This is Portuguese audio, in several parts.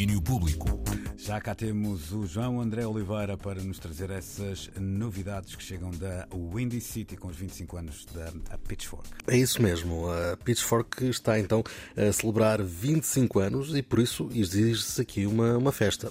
domínio público. Já cá temos o João André Oliveira para nos trazer essas novidades que chegam da Windy City com os 25 anos da Pitchfork. É isso mesmo, a Pitchfork está então a celebrar 25 anos e por isso exige-se aqui uma, uma festa.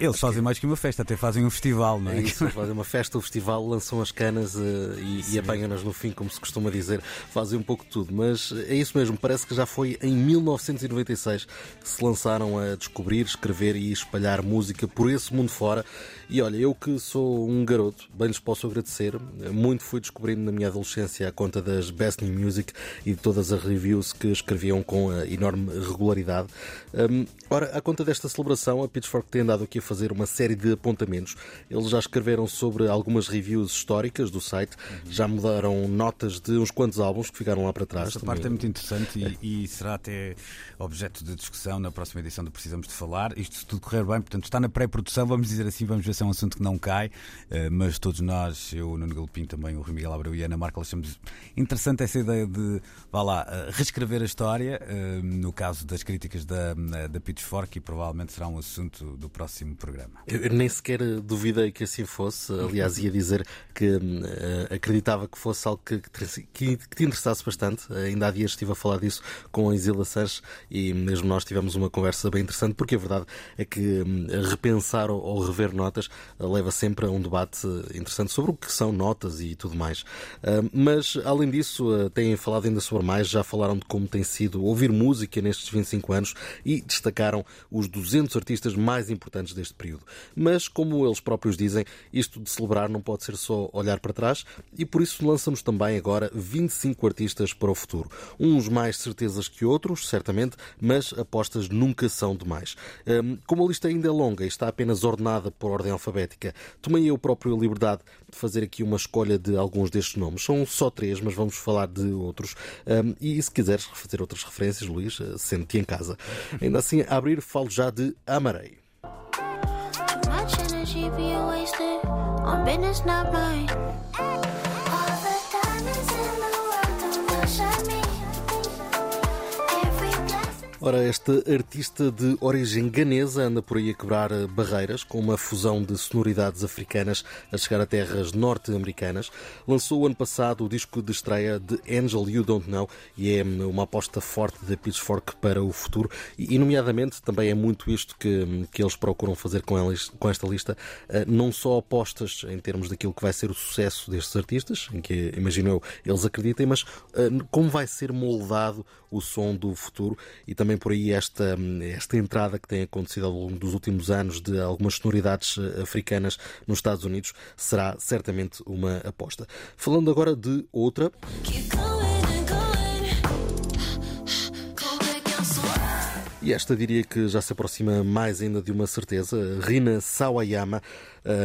Eles fazem mais que uma festa, até fazem um festival, não é? É isso, fazem uma festa, o festival, lançam as canas uh, e, e apanham-nas no fim, como se costuma dizer, fazem um pouco de tudo. Mas é isso mesmo, parece que já foi em 1996 que se lançaram a descobrir, escrever e espalhar música por esse mundo fora. E olha, eu que sou um garoto, bem lhes posso agradecer. Muito fui descobrindo na minha adolescência a conta das Best New Music e de todas as reviews que escreviam com enorme regularidade. Um, ora, a conta desta celebração, a Pitchfork tem andado aqui a fazer uma série de apontamentos. Eles já escreveram sobre algumas reviews históricas do site, uhum. já mudaram notas de uns quantos álbuns que ficaram lá para trás. Essa parte é muito interessante é. E, e, será até objeto de discussão na próxima edição do Precisamos de Falar. Isto se tudo correr bem, portanto está na pré-produção, vamos dizer assim, vamos ver se é um assunto que não cai, eh, mas todos nós, eu, Nuno Galopim, também o Rui Miguel Abreu e a Ana Marca, achamos interessante essa ideia de, vá lá, eh, reescrever a história, eh, no caso das críticas da, da Pitchfork, e provavelmente será um assunto do próximo programa. Eu nem sequer duvidei que assim fosse. Aliás, ia dizer que uh, acreditava que fosse algo que, que, que, te interessasse bastante. Ainda há dias estive a falar disso com a Isila Sanches e mesmo nós tivemos uma conversa bem interessante, porque a verdade é que um, repensar ou, rever notas uh, leva sempre a um debate interessante sobre o que são notas e tudo mais. Uh, mas, além disso, têm falado ainda sobre mais, já falaram de como tem sido ouvir música nestes 25 anos e destacaram os 200 artistas mais importantes deste período. Mas, como eles próprios dizem, isto de celebrar não pode ser só olhar para trás e por isso lançamos também agora 25 artistas para o futuro. Uns mais certezas que outros, certamente, mas apostas nunca são demais. Hum, como a lista ainda é longa e está apenas ordenada por ordem alfabética, tomei eu próprio a liberdade de fazer aqui uma escolha de alguns destes nomes. São só três, mas vamos falar de outros. Hum, e se quiseres fazer outras referências, Luís, eh, sente-te em casa. Ainda assim, a abrir, falo já de Amarei. she be wasted on business, not mine. Ora, esta artista de origem ganesa anda por aí a quebrar barreiras com uma fusão de sonoridades africanas a chegar a terras norte-americanas. Lançou ano passado o disco de estreia de Angel You Don't Know e é uma aposta forte da Pitchfork para o futuro e, nomeadamente, também é muito isto que, que eles procuram fazer com, eles, com esta lista. Eh, não só apostas em termos daquilo que vai ser o sucesso destes artistas, em que, imagino eu, eles acreditem, mas eh, como vai ser moldado o som do futuro e também também por aí esta, esta entrada que tem acontecido ao longo dos últimos anos de algumas sonoridades eh, africanas nos Estados Unidos será certamente uma aposta. Falando agora de outra. E esta diria que já se aproxima mais ainda de uma certeza. Rina Sawayama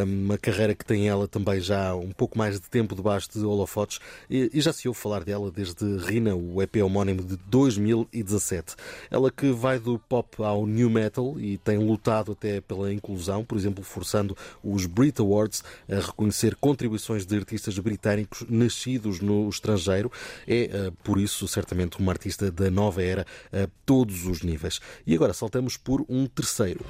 uma carreira que tem ela também já um pouco mais de tempo debaixo de holofotes e já se ouve falar dela desde Rina, o EP homónimo de 2017. Ela que vai do pop ao new metal e tem lutado até pela inclusão, por exemplo, forçando os Brit Awards a reconhecer contribuições de artistas britânicos nascidos no estrangeiro. É, ah, por isso, certamente uma artista da nova era a todos os níveis. E agora saltamos por um terceiro.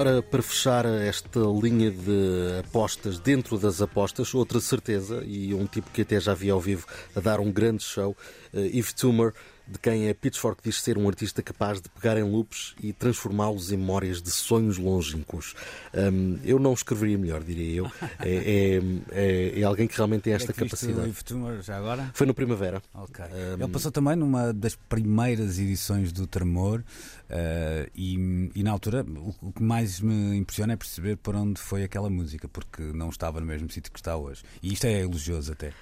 Ora, para fechar esta linha de apostas dentro das apostas, outra certeza, e um tipo que até já vi ao vivo a dar um grande show, uh, Yves Tumor, de quem a Pitchfork diz ser um artista capaz de pegar em loops e transformá-los em memórias de sonhos longínquos. Um, eu não escreveria melhor, diria eu. É, é, é, é alguém que realmente tem esta é capacidade. O Tumor já agora? Foi no Primavera. Okay. Um, Ele passou também numa das primeiras edições do Tremor uh, e, e, na altura o, o, que mais me impressiona é perceber por onde foi aquela música, porque não estava no mesmo sítio que está hoje. E isto é elogioso até.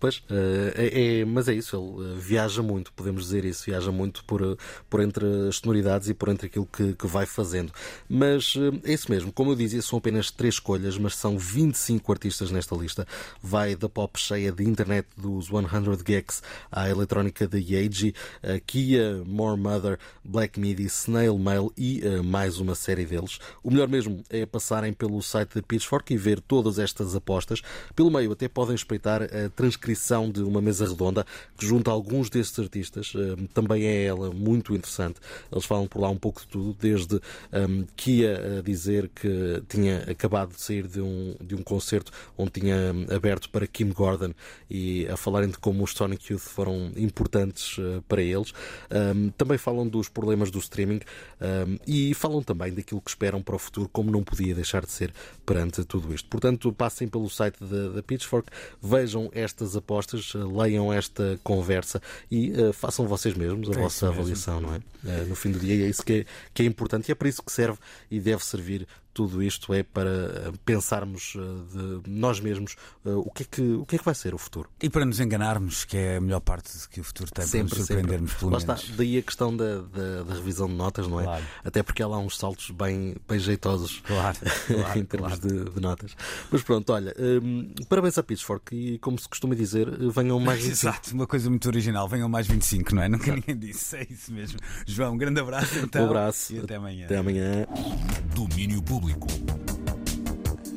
Pois, uh, é, mas é isso, ele uh, viaja muito, podemos dizer fazer isso, viaja muito por, por entre as sonoridades e por entre aquilo que, que vai fazendo. Mas é isso mesmo, como eu dizia, são apenas três escolhas, mas são 25 artistas nesta lista. Vai da pop cheia de internet dos 100 Geeks à eletrónica da Yeji, Kia, More Mother, Black Midi, Snail Mail e uh, mais uma série deles. O melhor mesmo é passarem pelo site da Pitchfork e ver todas estas apostas. Pelo meio até podem espreitar a transcrição de uma mesa redonda que junta alguns destes artistas. Uh, também é ela muito interessante. Eles falam por lá um pouco de tudo, desde um, Kia a dizer que tinha acabado de sair de um, de um concerto onde tinha aberto para Kim Gordon e a falarem de como os Sonic Youth foram importantes uh, para eles. Um, também falam dos problemas do streaming um, e falam também daquilo que esperam para o futuro, como não podia deixar de ser perante tudo isto. Portanto, passem pelo site da, da Pitchfork, vejam estas apostas, leiam esta conversa e uh, façam vocês mesmos a é vossa avaliação, não é? Uh, no fim do dia é isso que é, que é importante e é para isso que serve e deve servir tudo isto é para eh, pensarmos eh, de nós mesmos eh, o que, é que, o que é que vai ser o futuro. E para nos enganarmos, que é a melhor parte que o futuro tem sempre, para nos surpreendermos sempre. pelo Lá menos. Está. Daí a questão da, da, da, revisão de notas, não é? Claro. Até porque ela há uns saltos bem, bem jeitosos claro, claro, em termos de, de, notas. Mas pronto, olha, um, parabéns a Pitchfork e como se costuma dizer, venham mais 25. Exato, uma coisa muito original, venham mais 25, não é? Nunca ninguém disse, é isso mesmo. João, um grande abraço então. Um abraço. E até amanhã. Até amanhã. Domínio Público.